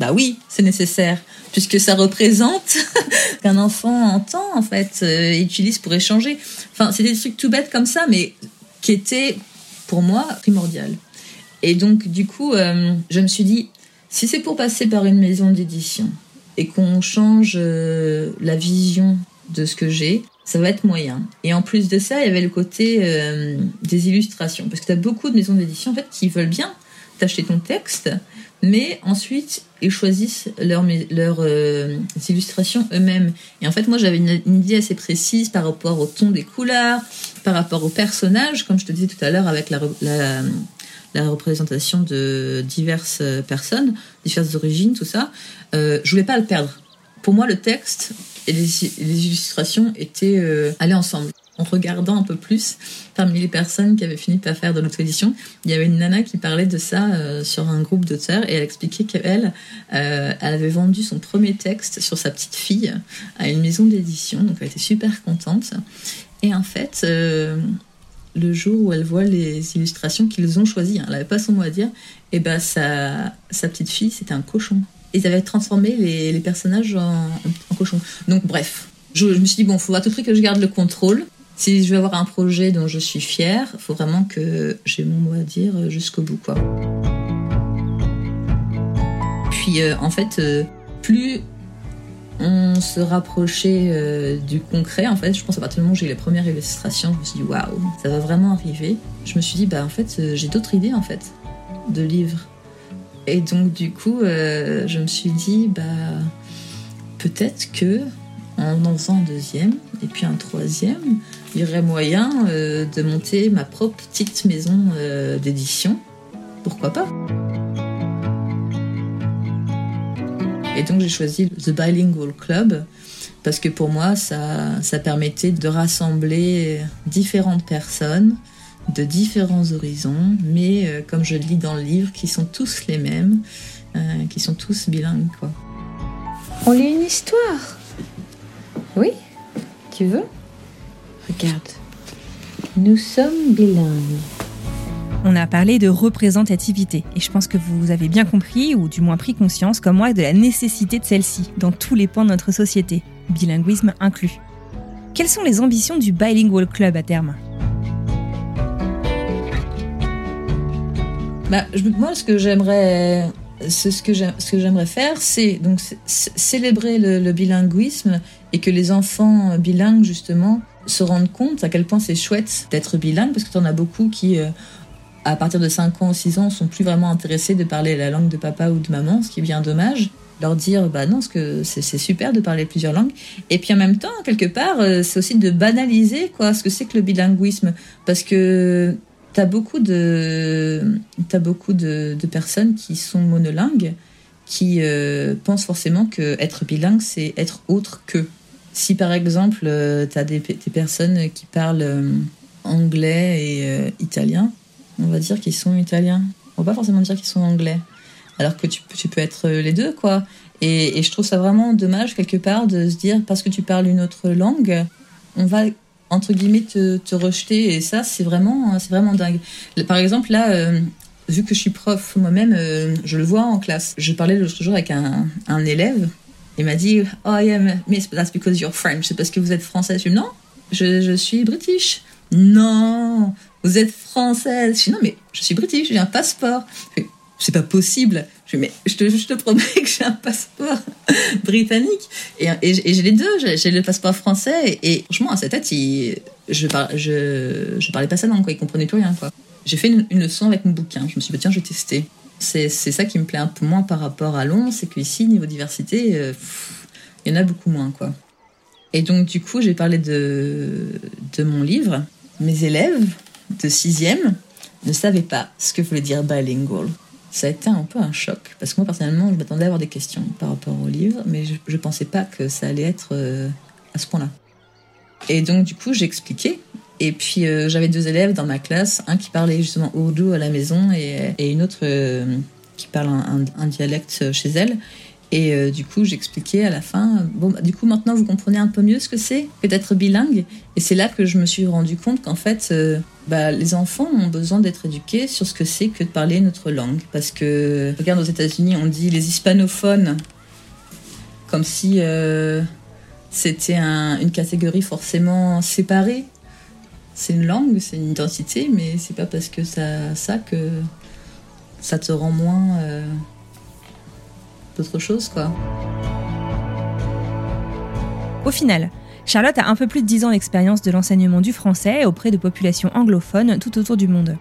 bah oui, c'est nécessaire, puisque ça représente qu'un enfant entend, en fait, euh, utilise pour échanger. Enfin, c'est des trucs tout bêtes comme ça, mais qui étaient, pour moi, primordial. Et donc, du coup, je me suis dit, si c'est pour passer par une maison d'édition et qu'on change la vision de ce que j'ai, ça va être moyen. Et en plus de ça, il y avait le côté des illustrations. Parce que tu as beaucoup de maisons d'édition en fait, qui veulent bien t'acheter ton texte, mais ensuite ils choisissent leurs leur, euh, illustrations eux-mêmes. Et en fait, moi j'avais une, idée assez précise par rapport au ton des couleurs, par rapport aux personnages, comme je te disais tout à l'heure avec la, la, représentation de diverses personnes, diverses origines, tout ça. Euh, je voulais pas le perdre. Pour moi, le texte et les, illustrations étaient euh, allés ensemble en regardant un peu plus parmi les personnes qui avaient fini par faire de l'auto-édition, il y avait une nana qui parlait de ça euh, sur un groupe d'auteurs et elle expliquait qu'elle, euh, avait vendu son premier texte sur sa petite fille à une maison d'édition, donc elle était super contente. Et en fait, le jour où elle voit les illustrations qu'ils ont choisies, hein, elle n'avait pas son mot à dire, et ben sa, sa petite fille c'était un cochon. Ils avaient transformé les, personnages en, en cochons. Donc bref, je, me suis dit, bon, il faut à tout prix que je garde le contrôle. Si je veux avoir un projet dont je suis fière, faut vraiment que j'ai mon mot à dire jusqu'au bout, quoi. Puis, euh, en fait, euh, plus on se rapprochait euh, du concret, en fait, je pense à partir du moment où j'ai eu les premières illustrations, je me suis dit, waouh, ça va vraiment arriver. Je me suis dit, bah, en fait, j'ai d'autres idées, en fait, de livres. Et donc, du coup, je me suis dit, bah, peut-être que en en faisant un deuxième et puis un troisième, il y aurait moyen euh, de monter ma propre petite maison euh, d'édition. Pourquoi pas? Et donc j'ai choisi The Bilingual Club parce que pour moi, ça, ça permettait de rassembler différentes personnes de différents horizons, mais euh, comme je le lis dans le livre, qui sont tous les mêmes, euh, qui sont tous bilingues. Quoi. On lit une histoire Oui Tu veux? Regarde. Nous sommes bilingues. On a parlé de représentativité et je pense que vous avez bien compris, ou du moins pris conscience, comme moi, de la nécessité de celle-ci dans tous les pans de notre société, bilinguisme inclus. Quelles sont les ambitions du Bilingual Club à terme? Bah, Moi, ce que j'aimerais ce que j'aimerais faire, c'est donc célébrer le, bilinguisme et que les enfants bilingues justement se rendent compte à quel point c'est chouette d'être bilingue parce que tu en as beaucoup qui euh, à partir de 5 ans ou 6 ans sont plus vraiment intéressés de parler la langue de papa ou de maman, ce qui est bien dommage leur dire bah non, c'est super de parler plusieurs langues. Et puis en même temps, quelque part, euh, c'est aussi de banaliser quoi, ce que c'est que le bilinguisme, parce que t'as beaucoup de as beaucoup de, personnes qui sont monolingues, qui euh, pensent forcément que être bilingue c'est être autre que. Si par exemple euh, tu as des, personnes qui parlent anglais et italien, on va dire qu'ils sont italiens. On va pas forcément dire qu'ils sont anglais alors que tu, peux être les deux, quoi. Et, je trouve ça vraiment dommage, quelque part, de se dire, parce que tu parles une autre langue, on va, entre guillemets, te, rejeter. Et ça, c'est vraiment, c'est vraiment dingue. Par exemple, là, euh, vu que je suis prof moi-même, euh, je le vois en classe. Je parlais l'autre jour avec un, élève. Il m'a dit, oh yeah, miss, that's because you're French. C'est parce que vous êtes française. Je dis, non, je, je suis british. Non, vous êtes française. Je dis, non, mais je suis british, j'ai un passeport c'est pas possible. Je, mais je te, je te promets que j'ai un passeport britannique et, j'ai les deux. J'ai le passeport français et, franchement à sa tête, je, parlais pas sa langue, quoi. Il comprenait plus rien, quoi. J'ai fait une, leçon avec mon bouquin. Je me suis dit tiens, je vais tester. C'est ça qui me plaît un peu moins par rapport à Londres, c'est qu'ici niveau diversité, euh, il y en a beaucoup moins, quoi. Et donc du coup, j'ai parlé de mon livre. Mes élèves de sixième ne savaient pas ce que voulait dire bilingual ça a été un peu un choc. Parce que moi, personnellement, je m'attendais à avoir des questions par rapport au livre, mais je ne pensais pas que ça allait être euh, à ce point-là. Et donc, du coup, j'ai expliqué. Et puis, euh, j'avais deux élèves dans ma classe, un qui parlait justement ourdou à la maison et, et une autre euh, qui parle un, dialecte chez elle. Et euh, du coup, j'expliquais à la fin, bon, bah, du coup, maintenant, vous comprenez un peu mieux ce que c'est que d'être bilingue. Et c'est là que je me suis rendu compte qu'en fait, euh, bah, les enfants ont besoin d'être éduqués sur ce que c'est que de parler notre langue. Parce que, regarde, aux États-Unis, on dit les hispanophones, comme si euh, c'était une catégorie forcément séparée. C'est une langue, c'est une identité, mais c'est pas parce que ça, ça que ça te rend moins d'autres choses, quoi. Au final, Charlotte a un peu plus de 10 ans d'expérience de l'enseignement du français auprès de populations anglophones tout autour du monde.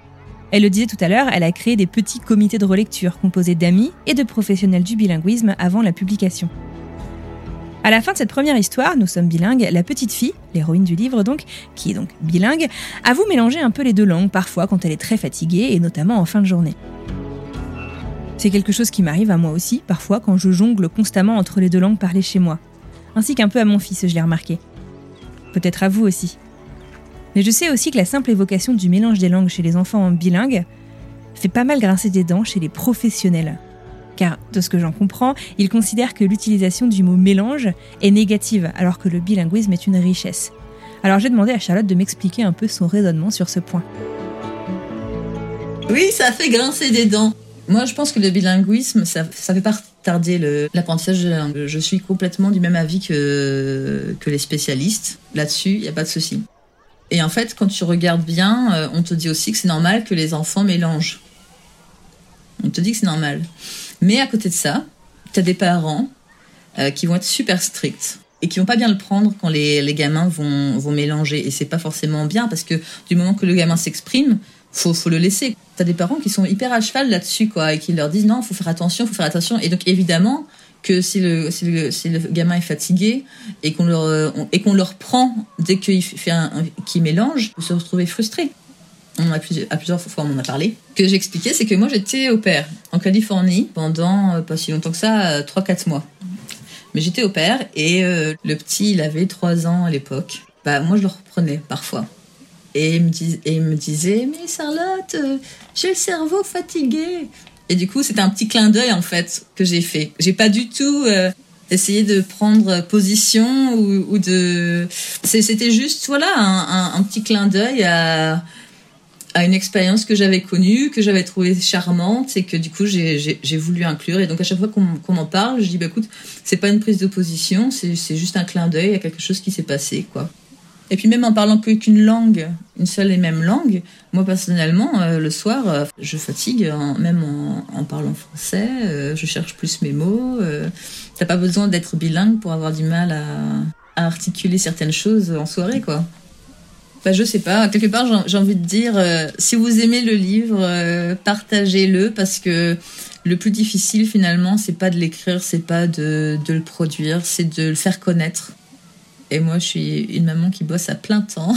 Elle le disait tout à l'heure, elle a créé des petits comités de relecture composés d'amis et de professionnels du bilinguisme avant la publication. À la fin de cette première histoire, nous sommes bilingues, la petite fille, l'héroïne du livre donc, qui est donc bilingue, avoue mélanger un peu les deux langues parfois quand elle est très fatiguée et notamment en fin de journée. C'est quelque chose qui m'arrive à moi aussi, parfois, quand je jongle constamment entre les deux langues parlées chez moi. Ainsi qu'un peu à mon fils, je l'ai remarqué. Peut-être à vous aussi. Mais je sais aussi que la simple évocation du mélange des langues chez les enfants bilingues fait pas mal grincer des dents chez les professionnels. Car, de ce que j'en comprends, ils considèrent que l'utilisation du mot mélange est négative, alors que le bilinguisme est une richesse. Alors j'ai demandé à Charlotte de m'expliquer un peu son raisonnement sur ce point. Oui, ça fait grincer des dents. Moi, je pense que le bilinguisme, ça, ça fait pas retarder l'apprentissage de la langue. Je suis complètement du même avis que, que les spécialistes. Là-dessus, il n'y a pas de souci. Et en fait, quand tu regardes bien, euh, on te dit aussi que c'est normal que les enfants mélangent. On te dit que c'est normal. Mais à côté de ça, tu as des parents euh, qui vont être super stricts et qui vont pas bien le prendre quand les, les gamins vont, vont mélanger. Et c'est pas forcément bien parce que du moment que le gamin s'exprime, faut, faut le laisser. T'as des parents qui sont hyper à cheval là-dessus, quoi, et qui leur disent non, faut faire attention, faut faire attention. Et donc, évidemment, que si le, gamin est fatigué et qu'on leur, leur prend dès qu'il fait un, qu'il mélange, peut se retrouver frustré. on a plusieurs, fois on en a parlé, que j'expliquais, c'est que moi j'étais au père en Californie pendant pas si longtemps que ça, 3-4 mois. Mais j'étais au père et le petit, il avait 3 ans à l'époque. Bah moi je le reprenais parfois. Et il me, disait, mais Charlotte, j'ai le cerveau fatigué. Et du coup, c'était un petit clin d'œil en fait que j'ai fait. J'ai pas du tout euh, essayé de prendre position ou, de. C'était juste voilà un, petit clin d'œil à à une expérience que j'avais connue, que j'avais trouvée charmante et que du coup j'ai voulu inclure. Et donc à chaque fois qu'on m'en parle, je dis bah écoute, c'est pas une prise de position, c'est juste un clin d'œil à quelque chose qui s'est passé quoi. Et puis même en parlant qu'une langue, une seule et même langue, moi personnellement, euh, le soir, euh, je fatigue, même en, parlant français, euh, je cherche plus mes mots. T'as pas besoin d'être bilingue pour avoir du mal à, articuler certaines choses en soirée, quoi. Bah, je sais pas, quelque part j'ai envie de dire, si vous aimez le livre, partagez-le parce que le plus difficile finalement, c'est pas de l'écrire, c'est pas de le produire, c'est de le faire connaître. Et moi, je suis une maman qui bosse à plein temps.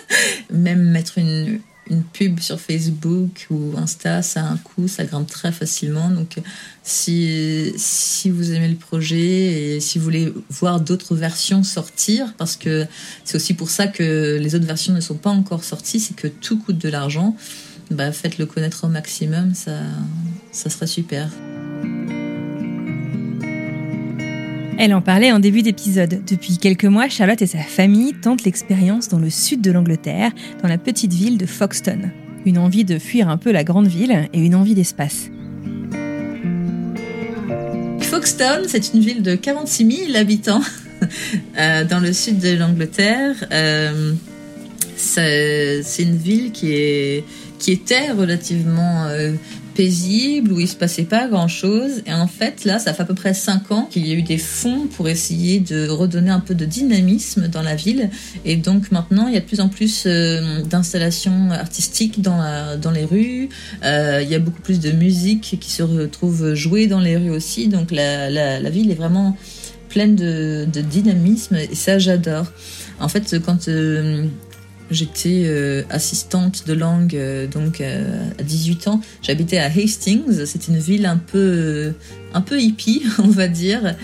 Même mettre une, une pub sur Facebook ou Insta, ça a un coût, ça grimpe très facilement. Donc, si, si vous aimez le projet et si vous voulez voir d'autres versions sortir, parce que c'est aussi pour ça que les autres versions ne sont pas encore sorties, c'est que tout coûte de l'argent, bah, faites-le connaître au maximum, ça, ça serait super. Elle en parlait en début d'épisode. Depuis quelques mois, Charlotte et sa famille tentent l'expérience dans le sud de l'Angleterre, dans la petite ville de Foxton. Une envie de fuir un peu la grande ville et une envie d'espace. Foxton, c'est une ville de 46 000 habitants euh, dans le sud de l'Angleterre. Euh, c'est une ville qui, est, qui était relativement euh, paisible, où il se passait pas grand chose. Et en fait, là, ça fait à peu près cinq ans qu'il y a eu des fonds pour essayer de redonner un peu de dynamisme dans la ville. Et donc maintenant, il y a de plus en plus euh, d'installations artistiques dans, dans les rues. Euh, il y a beaucoup plus de musique qui se retrouve jouée dans les rues aussi. Donc la, la, la ville est vraiment pleine de, de, dynamisme et ça, j'adore. En fait, quand euh, J'étais euh, assistante de langue euh, donc euh, à 18 ans. J'habitais à Hastings. C'est une ville un peu un peu hippie, on va dire,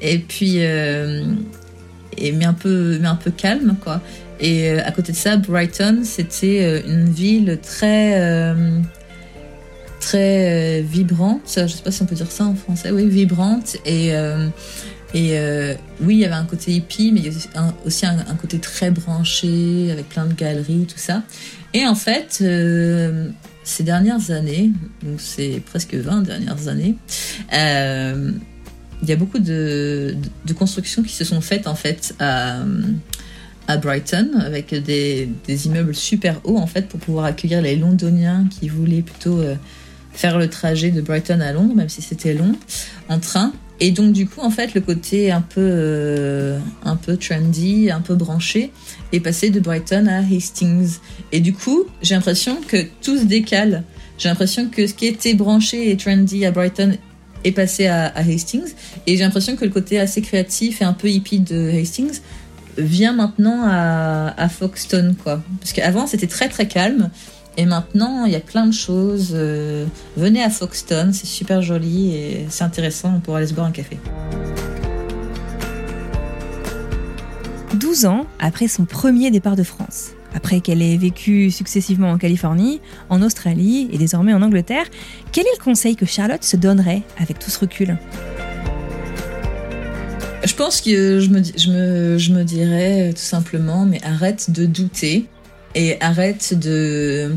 et puis et mais un peu mais un peu calme quoi. Et à côté de ça, Brighton, c'était une ville très très vibrante. Je sais pas si on peut dire ça en français. Oui, vibrante et et euh, oui, il y avait un côté hippie, mais il y avait aussi un, côté très branché, avec plein de galeries, tout ça. Et en fait, euh, ces dernières années, donc c'est presque 20 dernières années, euh, il y a beaucoup de, constructions qui se sont faites en fait à, à Brighton, avec des, des, immeubles super hauts en fait, pour pouvoir accueillir les Londoniens qui voulaient plutôt faire le trajet de Brighton à Londres, même si c'était long, en train. Et donc du coup, en fait, le côté un peu, euh, un peu trendy, un peu branché, est passé de Brighton à Hastings. Et du coup, j'ai l'impression que tout se décale. J'ai l'impression que ce qui était branché et trendy à Brighton est passé à, Hastings. Et j'ai l'impression que le côté assez créatif et un peu hippie de Hastings vient maintenant à, à Foxton, quoi. Parce qu'avant, c'était très très calme. Et maintenant, il y a plein de choses. Euh, venez à Foxton, c'est super joli et c'est intéressant, on pourra aller se boire un café. 12 ans après son premier départ de France, après qu'elle ait vécu successivement en Californie, en Australie et désormais en Angleterre, quel est le conseil que Charlotte se donnerait avec tout ce recul? Je pense que je me, je me, je me dirais tout simplement, mais arrête de douter et arrête de,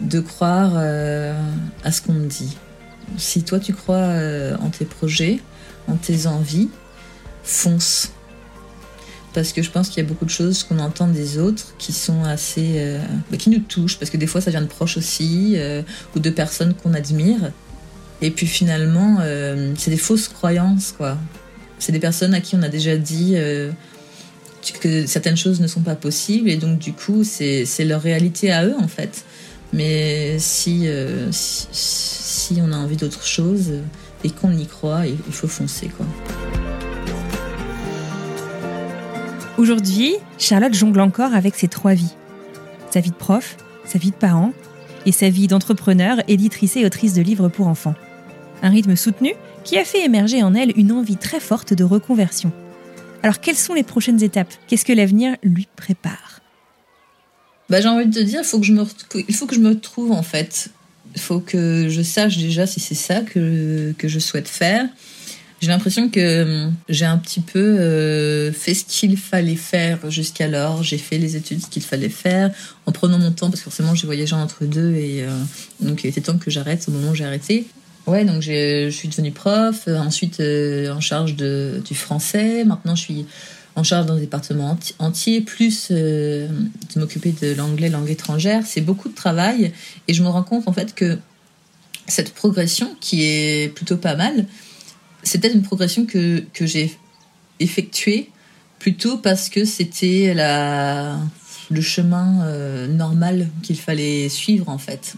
de croire euh, à ce qu'on me dit. Si toi tu crois euh, en tes projets, en tes envies, fonce. Parce que je pense qu'il y a beaucoup de choses qu'on entend des autres qui sont assez. Euh, bah, qui nous touchent, parce que des fois ça vient de proches aussi, ou de personnes qu'on admire. Et puis finalement, c'est des fausses croyances, quoi. C'est des personnes à qui on a déjà dit que certaines choses ne sont pas possibles et donc du coup c'est leur réalité à eux en fait. Mais si, euh, on a envie d'autre chose et qu'on y croit, il faut foncer quoi. Aujourd'hui, Charlotte jongle encore avec ses trois vies. Sa vie de prof, sa vie de parent et sa vie d'entrepreneur, éditrice et autrice de livres pour enfants. Un rythme soutenu qui a fait émerger en elle une envie très forte de reconversion. Alors quelles sont les prochaines étapes? Qu'est-ce que l'avenir lui prépare? Bah, J'ai envie de te dire, il faut, que je me, il faut que je me trouve en fait. Il faut que je sache déjà si c'est ça que, que je souhaite faire. J'ai l'impression que hum, j'ai un petit peu euh, fait ce qu'il fallait faire jusqu'alors. J'ai fait les études qu'il fallait faire en prenant mon temps parce que forcément j'ai voyagé entre deux et euh, donc il était temps que j'arrête au moment où j'ai arrêté. Ouais, donc je suis devenue prof, euh, ensuite en charge de, du français. Maintenant, je suis en charge d'un département entier, plus de m'occuper de l'anglais, langue étrangère. C'est beaucoup de travail et je me rends compte en fait que cette progression, qui est plutôt pas mal, c'est peut-être une progression que, que j'ai effectuée plutôt parce que c'était le chemin euh, normal qu'il fallait suivre en fait.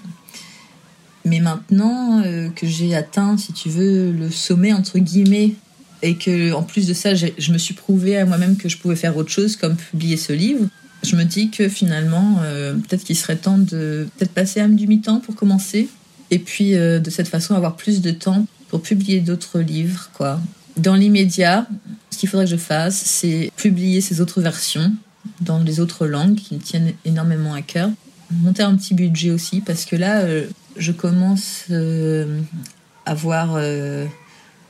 Mais maintenant euh, que j'ai atteint, si tu veux, le sommet entre guillemets, et que en plus de ça, je me suis prouvé à moi-même que je pouvais faire autre chose, comme publier ce livre, je me dis que finalement, euh, peut-être qu'il serait temps de peut-être passer à du mi-temps pour commencer, et puis de cette façon avoir plus de temps pour publier d'autres livres, quoi. Dans l'immédiat, ce qu'il faudrait que je fasse, c'est publier ces autres versions dans les autres langues qui me tiennent énormément à cœur. Monter un petit budget aussi, parce que là, euh, je commence euh, à avoir euh,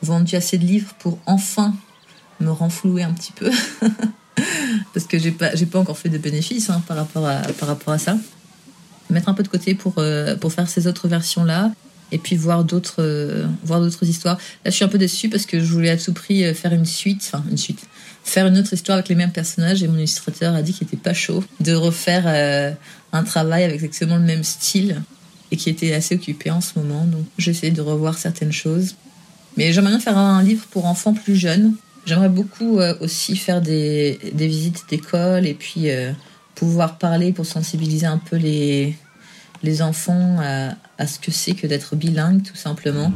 vendu assez de livres pour enfin me renflouer un petit peu. parce que j'ai pas, j'ai pas encore fait de bénéfices hein, par, rapport à, par rapport à ça. Mettre un peu de côté pour, pour faire ces autres versions-là et puis voir d'autres voir d'autres histoires. Là, je suis un peu déçue parce que je voulais à tout prix faire une suite, enfin une suite, faire une autre histoire avec les mêmes personnages et mon illustrateur a dit qu'il était pas chaud de refaire euh, un travail avec exactement le même style et qui était assez occupé en ce moment. Donc, j'essaie de revoir certaines choses. Mais j'aimerais bien faire un livre pour enfants plus jeunes. J'aimerais beaucoup aussi faire des, des visites d'école et puis pouvoir parler pour sensibiliser un peu les, les enfants à, à ce que c'est que d'être bilingue, tout simplement.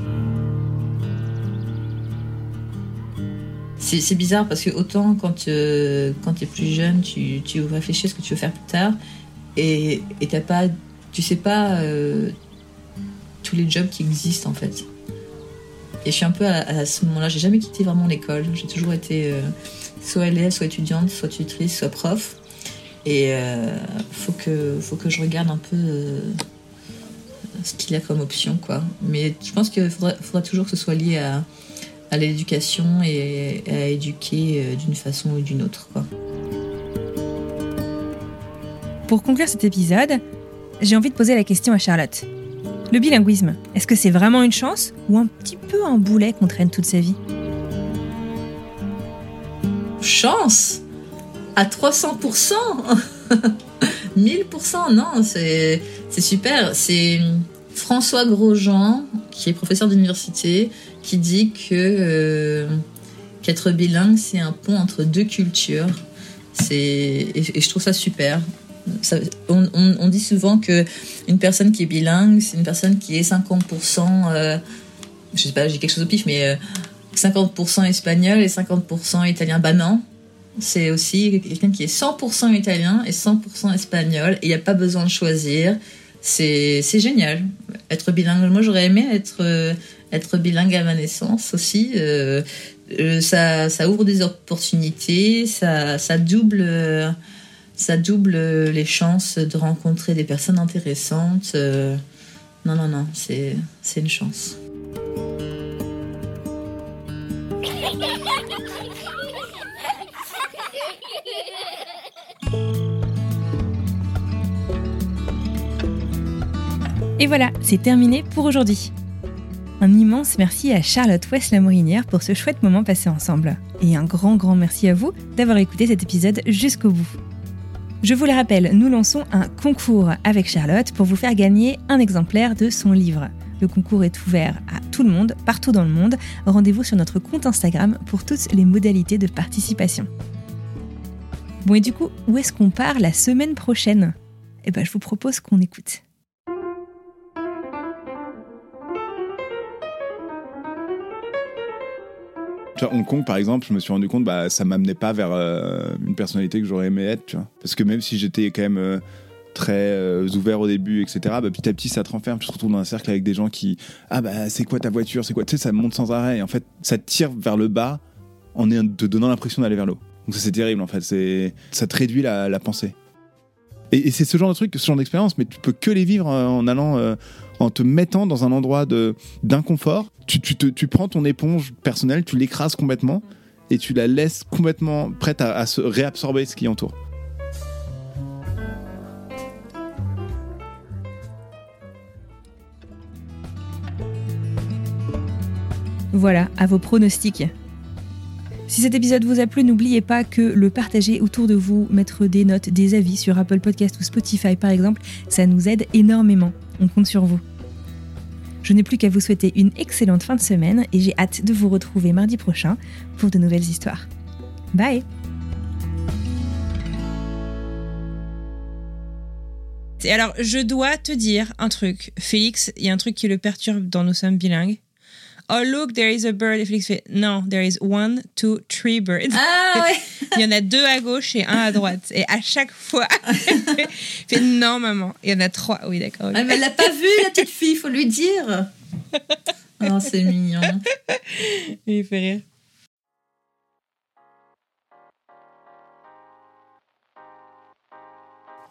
C'est bizarre parce que autant quand, euh, quand tu es plus jeune, tu, tu, réfléchis à ce que tu veux faire plus tard et tu pas, tu sais pas euh, tous les jobs qui existent en fait. Et je suis un peu à, ce moment-là, j'ai jamais quitté vraiment l'école. J'ai toujours été euh, soit élève, soit étudiante, soit tutrice, soit prof. Et euh, faut que faut que je regarde un peu ce qu'il y a comme option, quoi. Mais je pense qu'il faudra, toujours que ce soit lié à, à l'éducation et, à éduquer euh, d'une façon ou d'une autre, quoi. Pour conclure cet épisode, j'ai envie de poser la question à Charlotte. Le bilinguisme, est-ce que c'est vraiment une chance ou un petit peu un boulet qu'on traîne toute sa vie? Chance? À 300%. 1000%, non, c'est super. C'est François Grosjean, qui est professeur d'université, qui dit que euh, qu'être bilingue, c'est un pont entre deux cultures. Et, et, je trouve ça super. on, dit souvent que une personne qui est bilingue, c'est une personne qui est 50%, euh, je sais pas, j'ai quelque chose au pif, mais 50% euh, espagnol et 50% italien. Bah non, c'est aussi quelqu'un qui est 100% italien et 100% espagnol et il n'y a pas besoin de choisir. C'est génial. Être bilingue, moi j'aurais aimé être, euh, être bilingue à ma naissance aussi. Euh, euh, ça, ça ouvre des opportunités, ça, ça double ça double les chances de rencontrer des personnes intéressantes. non, non, non, c'est une chance. Et voilà, c'est terminé pour aujourd'hui. Un immense merci à Charlotte West-Lamorinière pour ce chouette moment passé ensemble. Et un grand, grand merci à vous d'avoir écouté cet épisode jusqu'au bout. Je vous le rappelle, nous lançons un concours avec Charlotte pour vous faire gagner un exemplaire de son livre. Le concours est ouvert à tout le monde, partout dans le monde. Rendez-vous sur notre compte Instagram pour toutes les modalités de participation. Bon et du coup, où est-ce qu'on part la semaine prochaine? Eh ben je vous propose qu'on écoute. Hong Kong, par exemple, je me suis rendu compte, bah, ça m'amenait pas vers euh, une personnalité que j'aurais aimé être, tu vois. Parce que même si j'étais quand même euh, très euh, ouvert au début, etc. Bah, petit à petit, ça te renferme. Tu te retrouves dans un cercle avec des gens qui Ah, bah, c'est quoi ta voiture C'est quoi? Tu sais, ça monte sans arrêt. En fait, ça te tire vers le bas en te donnant l'impression d'aller vers l'eau. Donc, ça, c'est terrible, en fait. C'est, ça te réduit la pensée. Et, et c'est ce genre de truc, ce genre d'expérience, mais tu peux que les vivre euh, en allant, euh, en te mettant dans un endroit de, d'inconfort. Tu, tu, te, tu prends ton éponge personnelle, tu l'écrases complètement et tu la laisses complètement prête à, à se réabsorber ce qui entoure. Voilà, à vos pronostics. Si cet épisode vous a plu, n'oubliez pas que le partager autour de vous, mettre des notes, des avis sur Apple Podcast ou Spotify par exemple, ça nous aide énormément. On compte sur vous. Je n'ai plus qu'à vous souhaiter une excellente fin de semaine et j'ai hâte de vous retrouver mardi prochain pour de nouvelles histoires. Bye Et alors, je dois te dire un truc. Félix, il y a un truc qui le perturbe dans Nous sommes bilingues. Oh, look, there is a bird. Et Félix fait Non, there is one, two, three birds. Ah ouais Il y en a deux à gauche et un à droite. Et à chaque fois, il fait Non, maman. Il y en a trois. Oui, d'accord. Ah, mais elle l'a pas vu, la petite fille, faut lui dire. Oh, c'est mignon. Il fait rire.